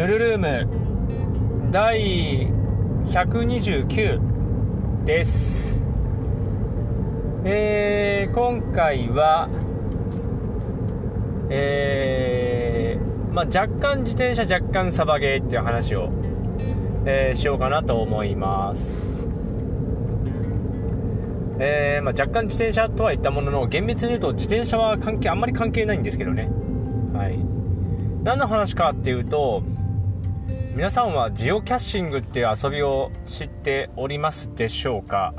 ヌルルーム第129です。えー、今回はえー、まあ、若干自転車若干サバゲーっていう話を、えー、しようかなと思います。えー、まあ、若干自転車とは言ったものの厳密に言うと自転車は関係あんまり関係ないんですけどね。はい。何の話かっていうと皆さんはジオキャッシングっていう遊びを知っておりますでしょうか？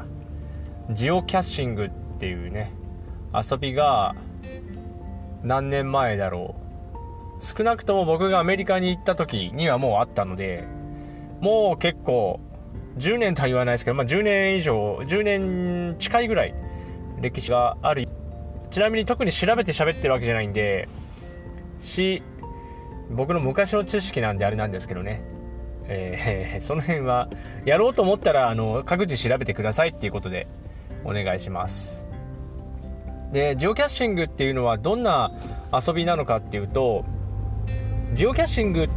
ジオキャッシングっていうね遊びが何年前だろう？少なくとも僕がアメリカに行った時にはもうあったのでもう結構10年とは言わないですけど、まあ、10年以上10年近いぐらい歴史がある。ちなみに特に調べて喋ってるわけじゃないんでし僕の昔の知識なんであれなんですけどね。えー、その辺はやろうと思ったらあの各自調べてくださいっていうことでお願いします。でジオキャッシングっていうのはどんな遊びなのかっていうとジオキャッシング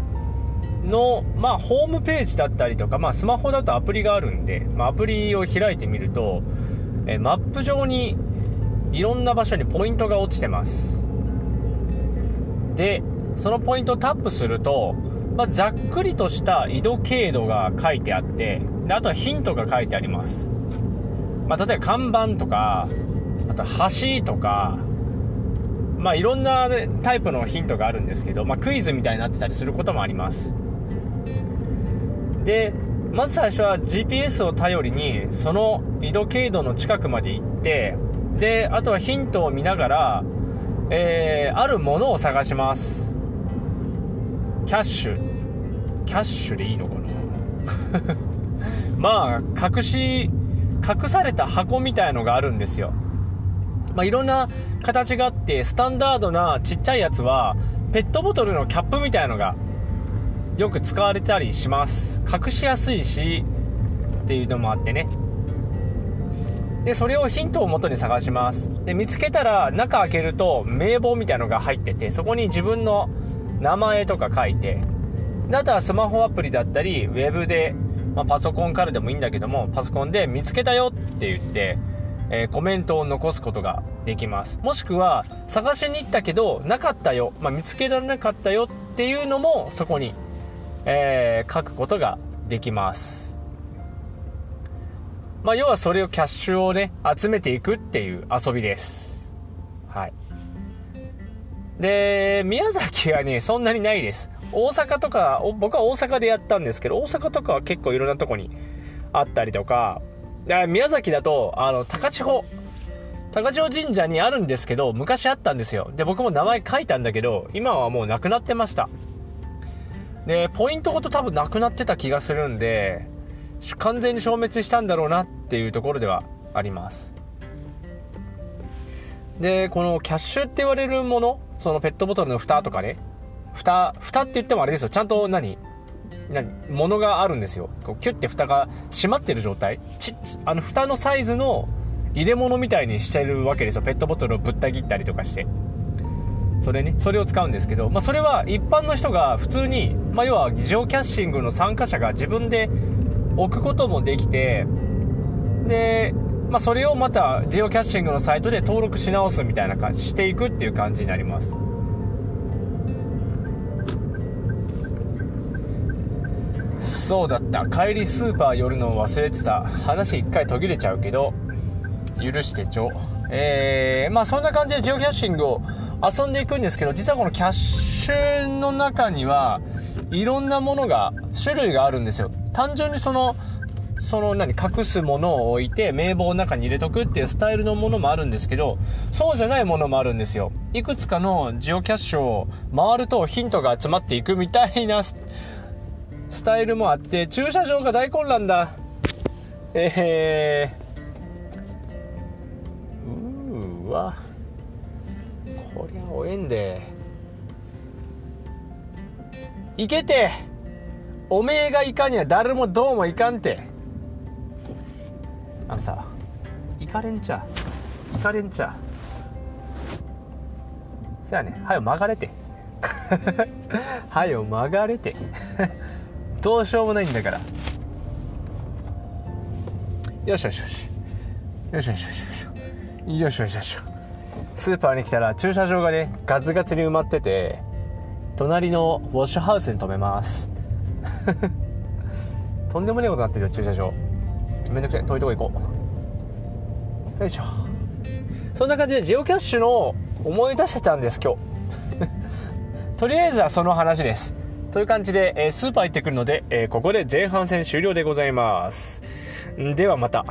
の、まあ、ホームページだったりとか、まあ、スマホだとアプリがあるんで、まあ、アプリを開いてみると、えマップ上にいろんな場所にポイントが落ちてます。でそのポイントをタップすると、まあ、ざっくりとした緯度経度が書いてあってであとはヒントが書いてあります、まあ、例えば看板とかあと橋とかまあいろんなタイプのヒントがあるんですけど、まあ、クイズみたいになってたりすることもあります。でまず最初は GPS を頼りにその緯度経度の近くまで行ってであとはヒントを見ながら、えー、あるものを探します。キャッシュ。キャッシュでいいのかな？まあ隠し隠された箱みたいのがあるんですよ。まあ、いろんな形があってスタンダードなちっちゃいやつはペットボトルのキャップみたいのがよく使われたりします。隠しやすいしっていうのもあってね。でそれをヒントを元に探します。で見つけたら中開けると名簿みたいのが入っててそこに自分の名前とか書いてであとはスマホアプリだったりウェブで、まあ、パソコンからでもいいんだけどもパソコンで見つけたよって言ってえー、コメントを残すことができます。もしくは探しに行ったけどなかったよ、まあ、見つけられなかったよっていうのもそこに、えー、書くことができます。まあ、要はそれをキャッシュをね集めていくっていう遊びです。はい。で宮崎はねそんなにないです。大阪とか僕は大阪でやったんですけど大阪とかは結構いろんなとこにあったりとか宮崎だとあの高千穂。高千穂神社にあるんですけど昔あったんですよ。で僕も名前書いたんだけど今はもうなくなってました。でポイントごと多分なくなってた気がするんで完全に消滅したんだろうなっていうところではあります。でこのキャッシュって言われるものそのペットボトルの蓋とかね。蓋蓋って言ってもあれですよ。ちゃんと何ものがあるんですよ。こうキュッて蓋が閉まってる状態。ちあの蓋のサイズの入れ物みたいにしてるわけですよ。ペットボトルをぶった切ったりとかして。それね。それを使うんですけど、まあ、それは一般の人が普通に、まあ、要はジオキャッシングの参加者が自分で置くこともできてで、まあ、それをまたジオキャッシングのサイトで登録し直すみたいな感じしていくっていう感じになります。そうだった。帰りスーパー寄るのを忘れてた。話一回途切れちゃうけど許してちょ。えー、まあそんな感じでジオキャッシングを遊んでいくんですけど実はこのキャッシュの中にはいろんなものが種類があるんですよ。単純にそのその何隠すものを置いて名簿を中に入れとくっていうスタイルのものもあるんですけどそうじゃないものもあるんですよ。いくつかのジオキャッシュを回るとヒントが集まっていくみたいなスタイルもあって駐車場が大混乱だ。えー、うーわ。こりゃおえんで。行けて。おめえがいかには誰もどうもいかんて。あのさ行かれんちゃ行かれんちゃそやね。はよ曲がれて。はよ曲がれて。どうしようもないんだから。よし。よしよしよしよし。よしよしよしよし。スーパーに来たら駐車場がねガツガツに埋まってて隣のウォッシュハウスに止めます。とんでもねえことになってるよ駐車場。めんどくさい。遠いとこ行こう。よいしょ。そんな感じでジオキャッシュの思い出してたんです今日。とりあえずはその話です。という感じで、えー、スーパー行ってくるので、えー、ここで前半戦終了でございます。ではまた。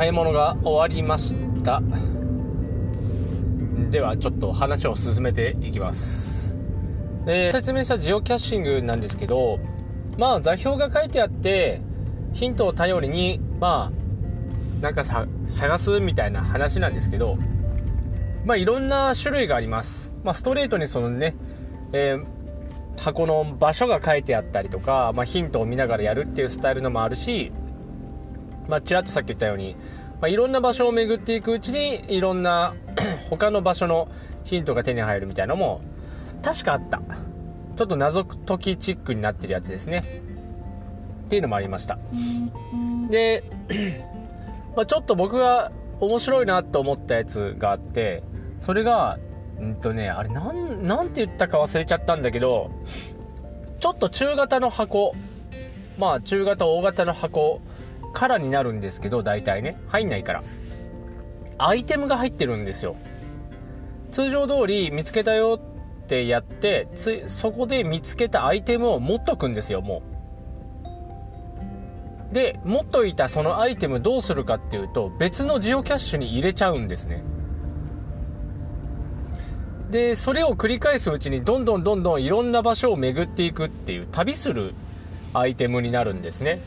買い物が終わりました。ではちょっと話を進めていきます。で説明したジオキャッシングなんですけどまあ座標が書いてあってヒントを頼りにまあなんかさ探すみたいな話なんですけどまあいろんな種類があります。まあストレートにそのね、えー、箱の場所が書いてあったりとか、まあ、ヒントを見ながらやるっていうスタイルのもあるしまあ、ちらっとさっき言ったように、まあ、いろんな場所を巡っていくうちにいろんな 他の場所のヒントが手に入るみたいなのも確かあった。ちょっと謎解きチックになってるやつですね。っていうのもありました。で、まあ、ちょっと僕が面白いなと思ったやつがあってそれがうんとねあれなんなんて言ったか忘れちゃったんだけどちょっと中型の箱。まあ中型大型の箱からになるんですけど大体ね。入んないから。アイテムが入ってるんですよ。通常通り見つけたよってやってそこで見つけたアイテムを持っとくんですよもう。で持っといたそのアイテムどうするかっていうと別のジオキャッシュに入れちゃうんですね。でそれを繰り返すうちにどんどんどんどんいろんな場所を巡っていくっていう旅するアイテムになるんですね。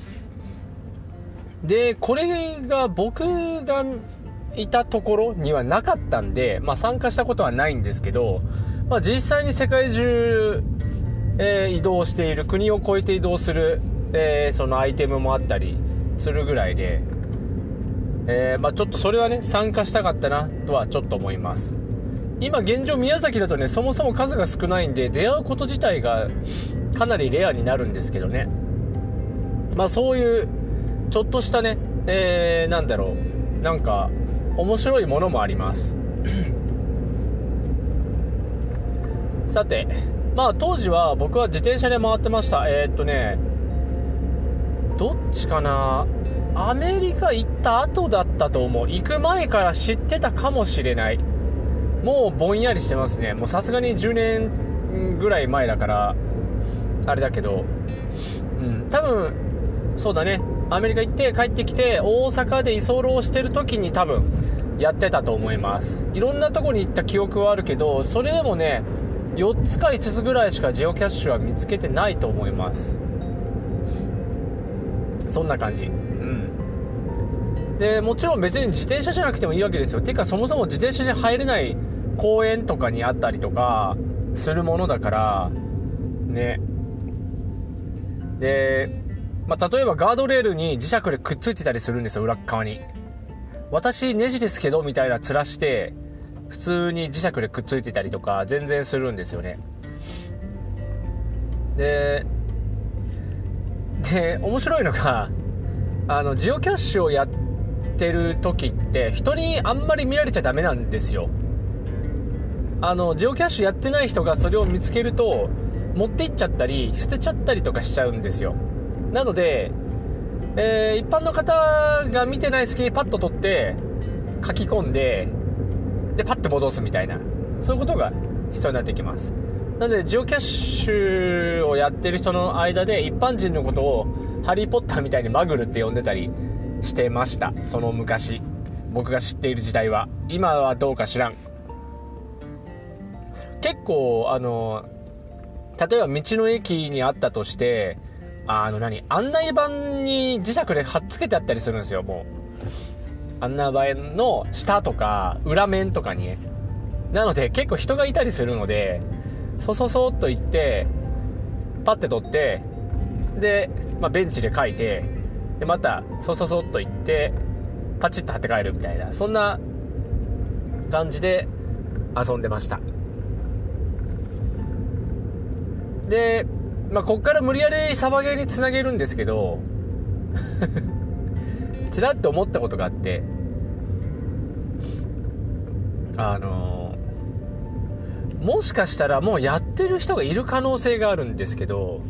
で、これが僕がいたところにはなかったんで、まあ参加したことはないんですけど、まあ実際に世界中、えー、移動している、国を越えて移動する、えー、そのアイテムもあったりするぐらいで、えー、まあちょっとそれはね、参加したかったなとはちょっと思います。今現状宮崎だとね、そもそも数が少ないんで、出会うこと自体がかなりレアになるんですけどね。まあそういうちょっとしたね、えー、なんだろう、なんか、面白いものもあります。さて、まあ当時は僕は自転車で回ってました。えー、っとね、どっちかなアメリカ行った後だったと思う。行く前から知ってたかもしれない。もうぼんやりしてますね。もうさすがに10年ぐらい前だから、あれだけど、うん、多分、そうだね。アメリカ行って帰ってきて大阪で居候してる時に多分やってたと思います。いろんなとこに行った記憶はあるけどそれでもね4つか5つぐらいしかジオキャッシュは見つけてないと思います。そんな感じ。うん。でもちろん別に自転車じゃなくてもいいわけですよ。てかそもそも自転車に入れない公園とかにあったりとかするものだからね。でまあ、例えばガードレールに磁石でくっついてたりするんですよ、裏側に。私ネジですけど、みたいな面して、普通に磁石でくっついてたりとか、全然するんですよね。で、で、面白いのが、あの、ジオキャッシュをやってる時って、人にあんまり見られちゃダメなんですよ。あの、ジオキャッシュやってない人がそれを見つけると、持って行っちゃったり、捨てちゃったりとかしちゃうんですよ。なので、えー、一般の方が見てない隙にパッと取って書き込んででパッと戻すみたいなそういうことが必要になってきます。なのでジオキャッシュをやってる人の間で一般人のことをハリー・ポッターみたいにマグルって呼んでたりしてました。その昔。僕が知っている時代は。今はどうか知らん。結構あの例えば道の駅にあったとしてあの何？案内板に磁石で貼っつけてあったりするんですよ、もう。穴場の下とか裏面とかに。なので結構人がいたりするのでそそそっと行ってパッて取ってで、まあ、ベンチで書いてでまたそそそっと行ってパチッと貼って帰るみたいなそんな感じで遊んでました。で、まあ、こっから無理やりサバゲーにつなげるんですけどちらっと思ったことがあってあのもしかしたらもうやってる人がいる可能性があるんですけど、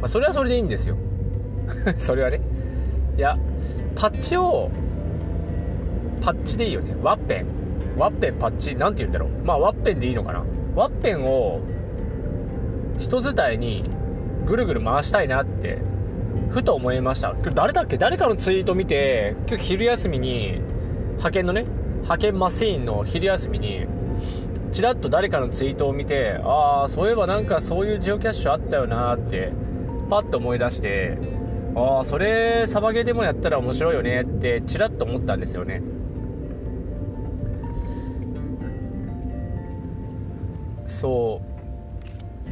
まあ、それはそれでいいんですよ。それはね。いやパッチをパッチでいいよね。ワッペン。ワッペンパッチ何て言うんだろう。まあワッペンでいいのかな。ワッペンを人伝いにぐるぐる回したいなってふと思いました。誰だっけ？誰かのツイート見て今日昼休みに派遣のね派遣マシーンの昼休みにちらっと誰かのツイートを見てああそういえばなんかそういうジオキャッシュあったよなってパッと思い出してああそれサバゲーでもやったら面白いよねってちらっと思ったんですよね。そう。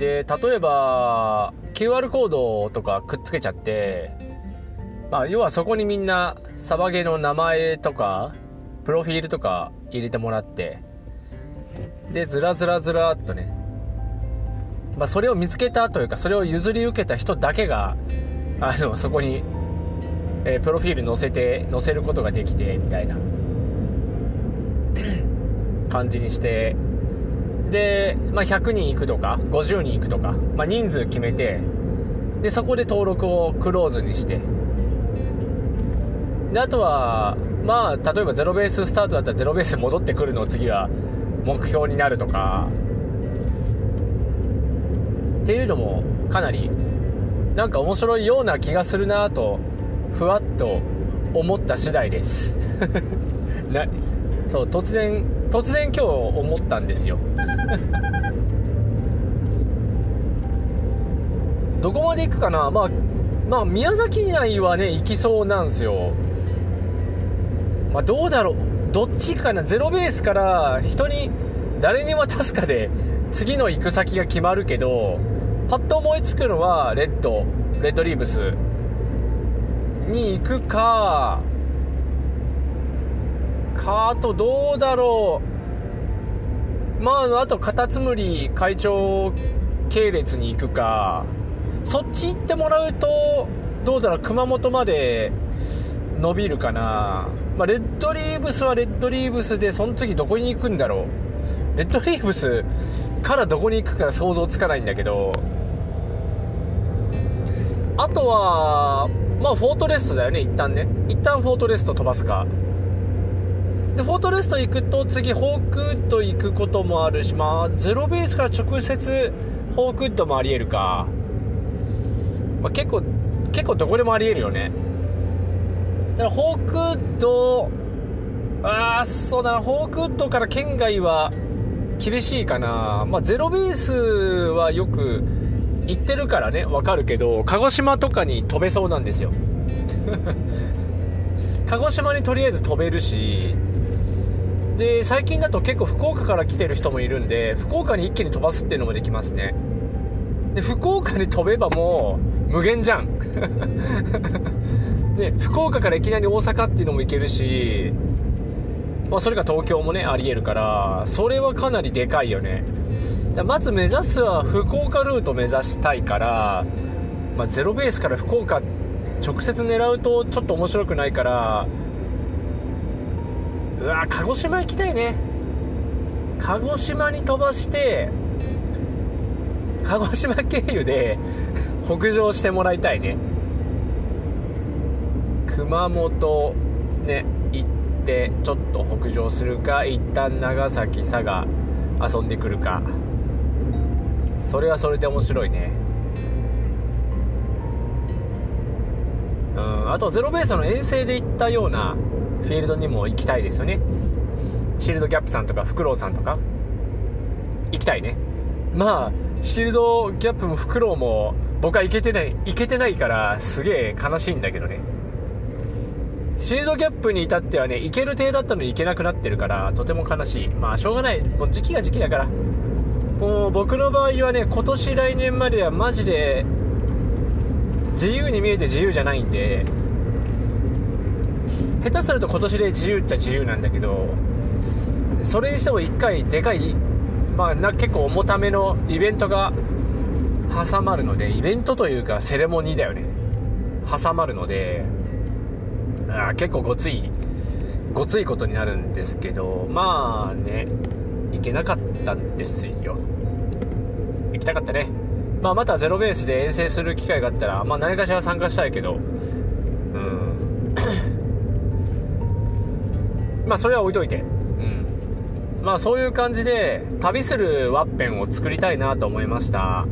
で例えば QR コードとかくっつけちゃってまあ要はそこにみんなサバゲの名前とかプロフィールとか入れてもらってでずらずらずらっとね。まあ、それを見つけたというかそれを譲り受けた人だけがあのそこに、えー、プロフィール載せて載せることができてみたいな。感じにしてで、まあ、100人行くとか50人行くとか、まあ、人数決めてでそこで登録をクローズにして。であとはまあ例えばゼロベーススタートだったらゼロベース戻ってくるのを次は目標になるとか。っていうのもかなりなんか面白いような気がするなとふわっと思った次第です。なそう突然突然今日思ったんですよ。どこまで行くかな？まあまあ宮崎以内はね行きそうなんですよ。まあどうだろう？どっちかな？ゼロベースから人に誰に渡すかで次の行く先が決まるけどパッと思いつくのはレッドレッドリーブス。に行くかかあとどうだろう。まああとカタツムリ会長系列に行くか。そっち行ってもらうとどうだろう。熊本まで伸びるかな、まあ、レッドリーブスはレッドリーブスでその次どこに行くんだろう。レッドリーブスからどこに行くか想像つかないんだけど。あとはまあフォートレストだよね一旦ね。一旦フォートレスト飛ばすか。でフォートレスト行くと次ホークウッド行くこともあるしまあゼロベースから直接ホークウッドもありえるか、まあ、結構結構どこでもありえるよね。だからホークウッドああそうだな。ホークウッドから県外は厳しいかな。まあゼロベースはよく行ってるからね。分かるけど鹿児島とかに飛べそうなんですよ。鹿児島にとりあえず飛べるしで最近だと結構福岡から来てる人もいるんで福岡に一気に飛ばすっていうのもできますね。で福岡に飛べばもう無限じゃん。で福岡からいきなり大阪っていうのも行けるし、まあ、それが東京もねありえるからそれはかなりでかいよね。まず目指すは福岡ルート目指したいから、まあ、ゼロベースから福岡直接狙うとちょっと面白くないからうわ鹿児島行きたいね。鹿児島に飛ばして鹿児島経由で 北上してもらいたいね。熊本ね行ってちょっと北上するか一旦長崎佐賀遊んでくるか。それはそれで面白いね。うんあとゼロベースの遠征で行ったようなフィールドにも行きたいですよね。シールドギャップさんとかフクロウさんとか。行きたいね。まあシールドギャップもフクロウも僕は行けてない行けてないからすげえ悲しいんだけどね。シールドキャップに至ってはねいける程度だったのにいけなくなってるからとても悲しい。まあしょうがない。もう時期が時期だから。もう僕の場合はね今年来年まではマジで自由に見えて自由じゃないんで下手すると今年で自由っちゃ自由なんだけどそれにしても1回でかいまあな結構重ためのイベントが挟まるのでイベントというかセレモニーだよね。挟まるのであ結構ごついごついことになるんですけどまあね行けなかったんですよ。行きたかったね。まあまたゼロベースで遠征する機会があったらまあ何かしら参加したいけどまあそれは置いといて。うん。まあそういう感じで旅するワッペンを作りたいなと思いました。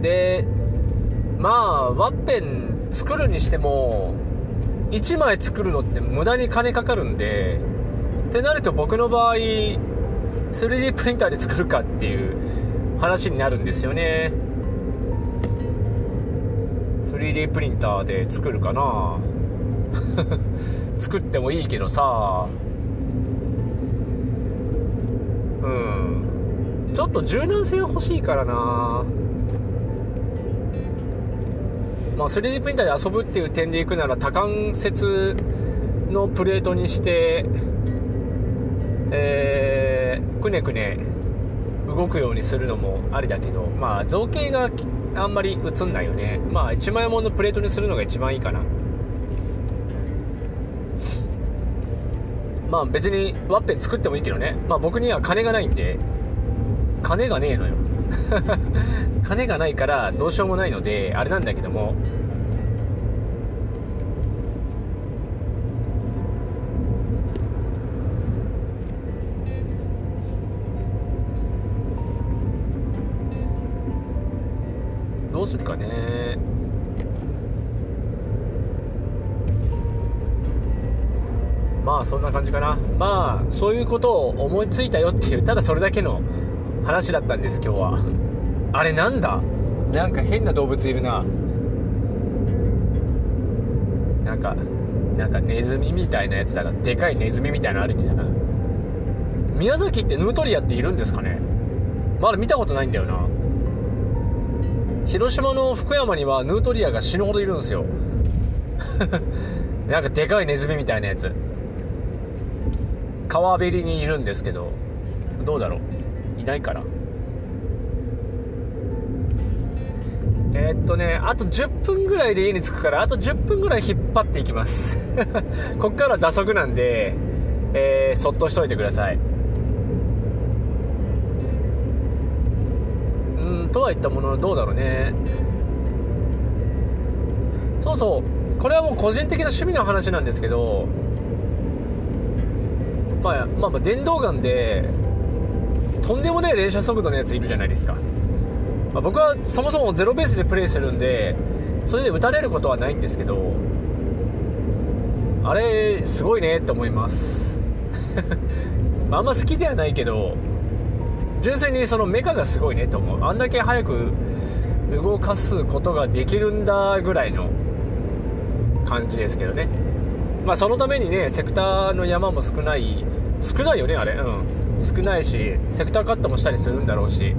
でまあワッペン作るにしても1枚作るのって無駄に金かかるんでってなると僕の場合 3D プリンターで作るかっていう話になるんですよね。3D プリンターで作るかな作ってもいいけどさ。うん。ちょっと柔軟性欲しいからな。まあ、3D プリンターで遊ぶっていう点でいくなら多関節のプレートにしてえー、くねくね動くようにするのもありだけどまあ造形があんまり映んないよね。まあ1万円ものプレートにするのが一番いいかな。まあ別にワッペン作ってもいいけどね。まあ僕には金がないんで。金がねえのよ。金がないからどうしようもないのであれなんだけども。どうするかね。まあそんな感じかな。まあそういうことを思いついたよっていうただそれだけの話だったんです今日は。あれなんだ？なんか変な動物いるな。なんかなんかネズミみたいなやつだな。でかいネズミみたいなの歩いてたな。宮崎ってヌートリアっているんですかね？まだ見たことないんだよな。広島の福山にはヌートリアが死ぬほどいるんですよ。なんかでかいネズミみたいなやつ。川べりにいるんですけどどうだろう？いないから。えー、っとねあと10分ぐらいで家に着くからあと10分ぐらい引っ張っていきます。こっから打足なんで、えー、そっとしといてください。うんとはいったものどうだろうね。そうそう。これはもう個人的な趣味の話なんですけどまあ、まあまあ電動ガンでとんでもない連射速度のやついるじゃないですか、まあ、僕はそもそもゼロベースでプレイするんでそれで撃たれることはないんですけどあれすごいねって思います。あんま好きではないけど純粋にそのメカがすごいねと思う。あんだけ早く動かすことができるんだぐらいの感じですけどね。まあそのためにねセクターの山も少ない少ないよねあれ。うん。少ないしセクターカットもしたりするんだろうし。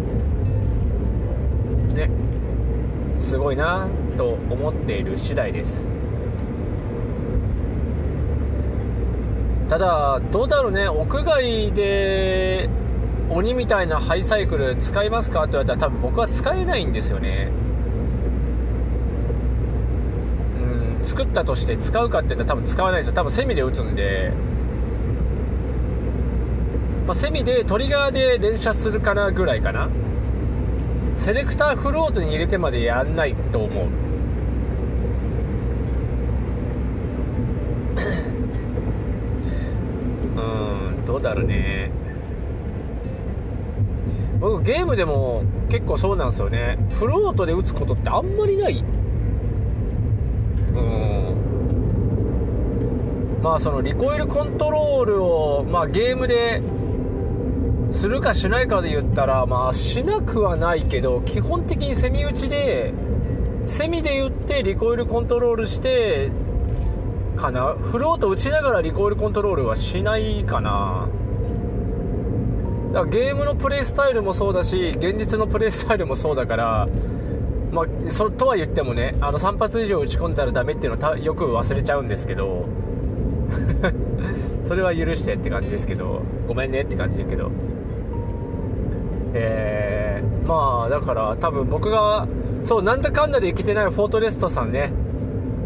ね。すごいなと思っている次第です。ただどうだろうね。屋外で鬼みたいなハイサイクル使いますか？って言われたら多分僕は使えないんですよねうん作ったとして使うかって言ったら多分使わないですよ。多分セミで打つんで。まあ、セミでトリガーで連射するかなぐらいかな。セレクターフロートに入れてまでやんないと思う。うんどうだろうね。僕ゲームでも結構そうなんですよね。フロートで打つことってあんまりない。うん。まあそのリコイルコントロールを、まあ、ゲームでするかしないかで言ったらまあしなくはないけど基本的にセミ打ちでセミで言ってリコイルコントロールしてかなフルオート打ちながらリコールコントロールはしないかな。だからゲームのプレイスタイルもそうだし現実のプレイスタイルもそうだからまあ、そとは言ってもねあの3発以上打ち込んだらダメっていうのをよく忘れちゃうんですけど それは許してって感じですけどごめんねって感じだけど。えー、まあだから多分僕がそうなんだかんだで行けてないフォートレストさんね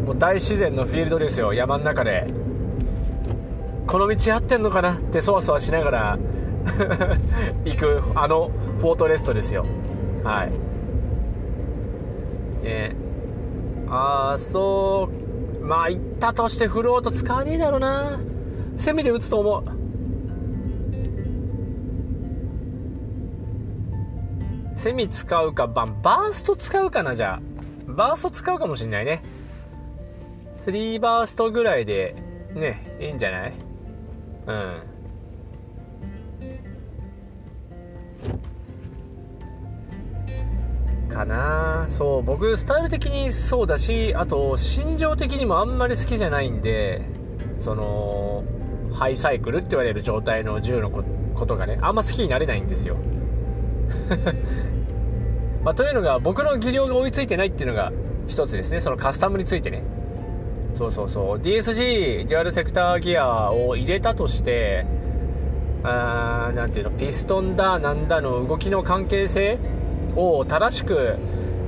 もう大自然のフィールドですよ山の中で。この道合ってんのかなってそわそわしながら 行くあのフォートレストですよ。はい。ねああそうまあ行ったとしてフロート使わねえだろうな。セミで打つと思う。セミ使うかババースト使うかなじゃあ。バースト使うかもしんないね。3バーストぐらいでねいいんじゃない？うん。かな。そう僕スタイル的にそうだしあと心情的にもあんまり好きじゃないんでそのハイサイクルって言われる状態の銃のことがねあんま好きになれないんですよ。まあ、というのが僕の技量が追いついてないっていうのが一つですね。そのカスタムについてね。そうそうそう。DSG デュアルセクターギアを入れたとしてあーなんていうのピストンだなんだの動きの関係性を正しく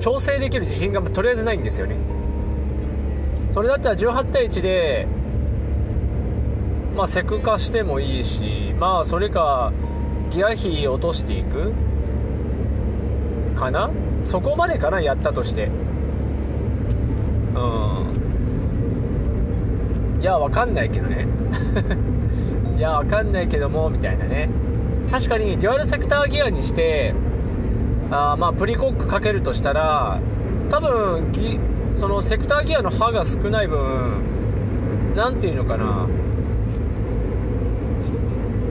調整できる自信がとりあえずないんですよね。それだったら18対1でまあセク化してもいいしまあそれかギア比落としていくかな？そこまでかな？やったとして。うん。いやわかんないけどね。いやわかんないけどもみたいなね。確かにデュアルセクターギアにしてあまあプリコックかけるとしたら多分ギそのセクターギアの刃が少ない分何ていうのかな。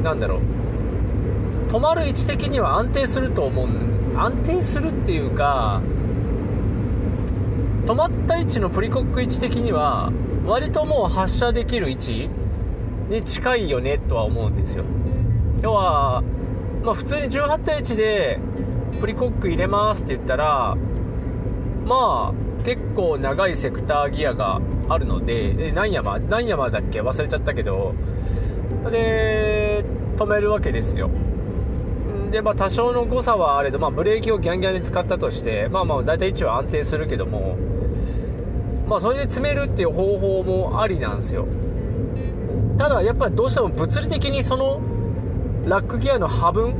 何だろう。止まる位置的には安定すると思う安定するっていうか止まった位置のプリコック位置的には割ともう発射できる位置に近いよねとは思うんですよ。要は、まあ、普通に18対1でプリコック入れますって言ったらまあ結構長いセクターギアがあるのでで何山何山だっけ？忘れちゃったけど。で止めるわけですよ。でまあ多少の誤差はあれど、まあ、ブレーキをギャンギャンに使ったとしてまあまあ大体位置は安定するけどもまあそれで詰めるっていう方法もありなんですよ。ただやっぱりどうしても物理的にそのラックギアの波分、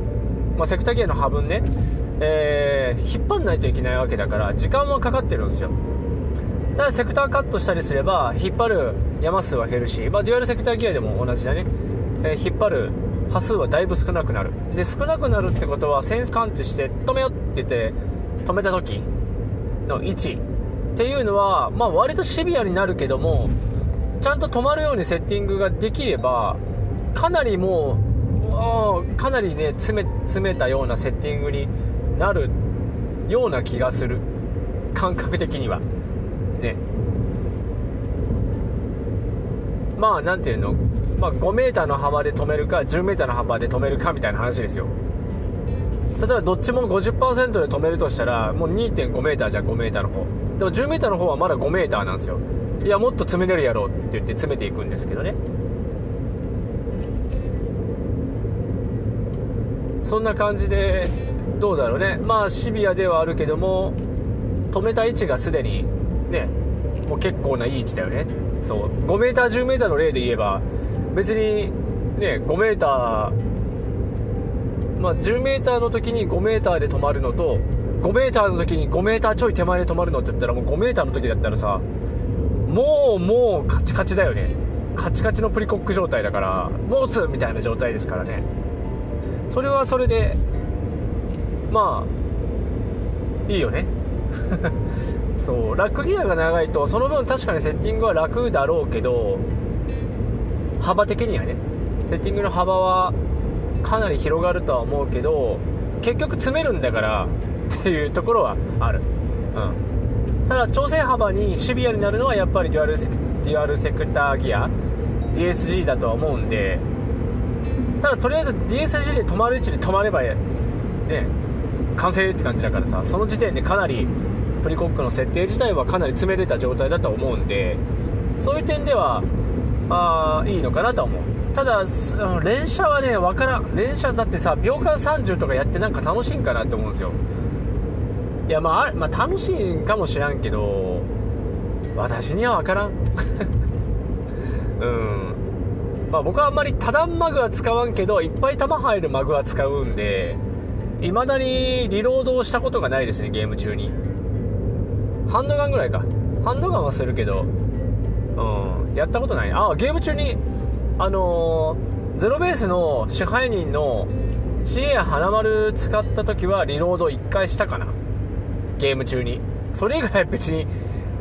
まあ、セクターギアの波分ねえー、引っ張んないといけないわけだから時間はかかってるんですよ。ただセクターカットしたりすれば引っ張る山数は減るし、まあ、デュアルセクターギアでも同じだね、えー、引っ張る波数はだいぶ少なくなる。で少なくなるってことはセンス感知して止めよって言って止めた時の位置っていうのは、まあ、割とシビアになるけどもちゃんと止まるようにセッティングができればかなりもうかなりね詰め詰めたようなセッティングになるような気がする。感覚的には。ね。まあ何ていうの、まあ、5m の幅で止めるか 10m の幅で止めるかみたいな話ですよ。例えばどっちも50%で止めるとしたらもう 2.5m じゃん 5m の方。でも 10m の方はまだ 5m なんですよ。いやもっと詰めれるやろうって言って詰めていくんですけどね。そんな感じでどうだろうね。まあシビアではあるけども止めた位置がすでにねもう結構ないい位置だよね。そう。5m10m の例で言えば別にね 5m まあ 10m の時に 5m で止まるのと 5m の時に 5m ちょい手前で止まるのって言ったらもう 5m の時だったらさもうもうカチカチだよね。カチカチのプリコック状態だからもうつみたいな状態ですからね。それはそれでまあいいよね。そうラックギアが長いとその分確かにセッティングは楽だろうけど幅的にはね。セッティングの幅はかなり広がるとは思うけど結局詰めるんだからっていうところはある。うん。ただ調整幅にシビアになるのはやっぱりデュアルセクデュアルセクターギア DSG だとは思うんでただとりあえず DSG で止まる位置で止まればね完成って感じだからさその時点でかなりプリコックの設定自体はかなり詰めれた状態だと思うんでそういう点ではあいいのかなと思う。ただ連射はね分からん。連射だってさ秒間30とかやってなんか楽しいんかなって思うんですよ。いやまあ、まあ、楽しいんかもしらんけど私には分からん。うん。まあ僕はあんまり多段マグは使わんけどいっぱい弾入るマグは使うんで未だにリロードをしたことがないですねゲーム中に。ハンドガンぐらいか。ハンドガンはするけどうんやったことない。あゲーム中にあのー、ゼロベースの支配人の CA 花丸使った時はリロード1回したかな。ゲーム中に。それ以外は別に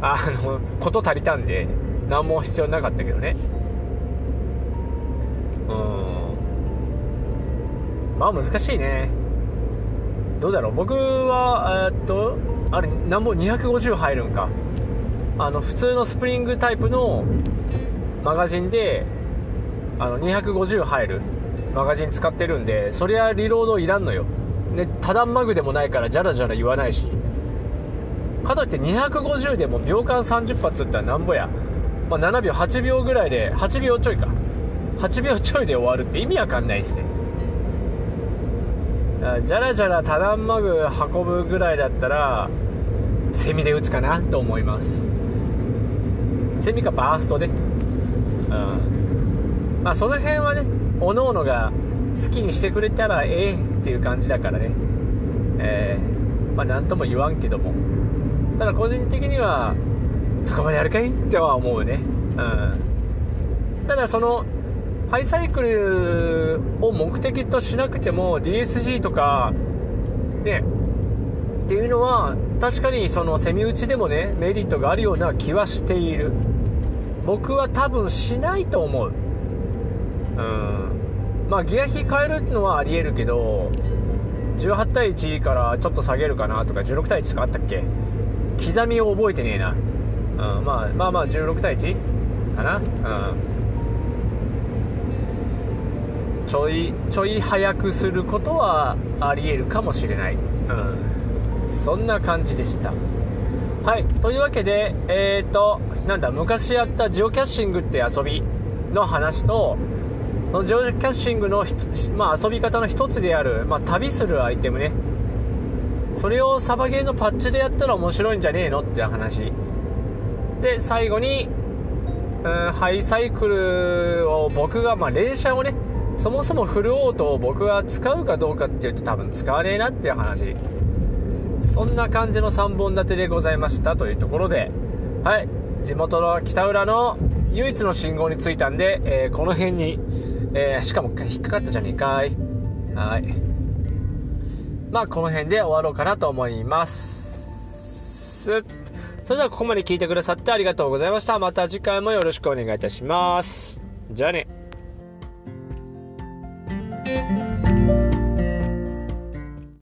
あのこと足りたんで何も必要なかったけどね。うん。まあ難しいね。どうだろう？僕はえっとあれなんぼ？250入るんか。あの普通のスプリングタイプのマガジンであの250入るマガジン使ってるんでそりゃリロードいらんのよ。で多段マグでもないからジャラジャラ言わないし。かといって250でも秒間30発ってったらなんぼや、まあ、7秒8秒ぐらいで8秒ちょいか。8秒ちょいで終わるって意味わかんないですね。じゃらじゃら多段マグ運ぶぐらいだったらセミで撃つかなと思います。セミかバーストで。うんまあその辺はねおのおのが好きにしてくれたらええっていう感じだからね。えー、まあ何とも言わんけども。ただ個人的にはそこまでやるかい？っては思うね。うん。ただそのハイサイクルを目的としなくても DSG とかねっていうのは確かにそのセミ打ちでもねメリットがあるような気はしている。僕は多分しないと思う。うん。まあギア比変えるのはありえるけど18対1からちょっと下げるかなとか16対1とかあったっけ？刻みを覚えてねえな、うん、まあまあまあ16対1かな？うん。ちょいちょい早くすることはありえるかもしれない、うん、そんな感じでした。はい。というわけでえっ、ー、となんだ昔やったジオキャッシングって遊びの話とそのジオキャッシングの、まあ、遊び方の一つである、まあ、旅するアイテムね。それをサバゲーのパッチでやったら面白いんじゃねえのって話。で最後に、うん、ハイサイクルを僕が、まあ、連射をねそもそもフルオートを僕が使うかどうかっていうと多分使わねえなっていう話。そんな感じの3本立てでございましたというところで。はい。地元の北浦の唯一の信号に着いたんで、えー、この辺に、えー、しかも引っかかったじゃねえかい。はい。まあこの辺で終わろうかなと思います。それではここまで聞いてくださってありがとうございました。また次回もよろしくお願いいたします。じゃあね。Thank you.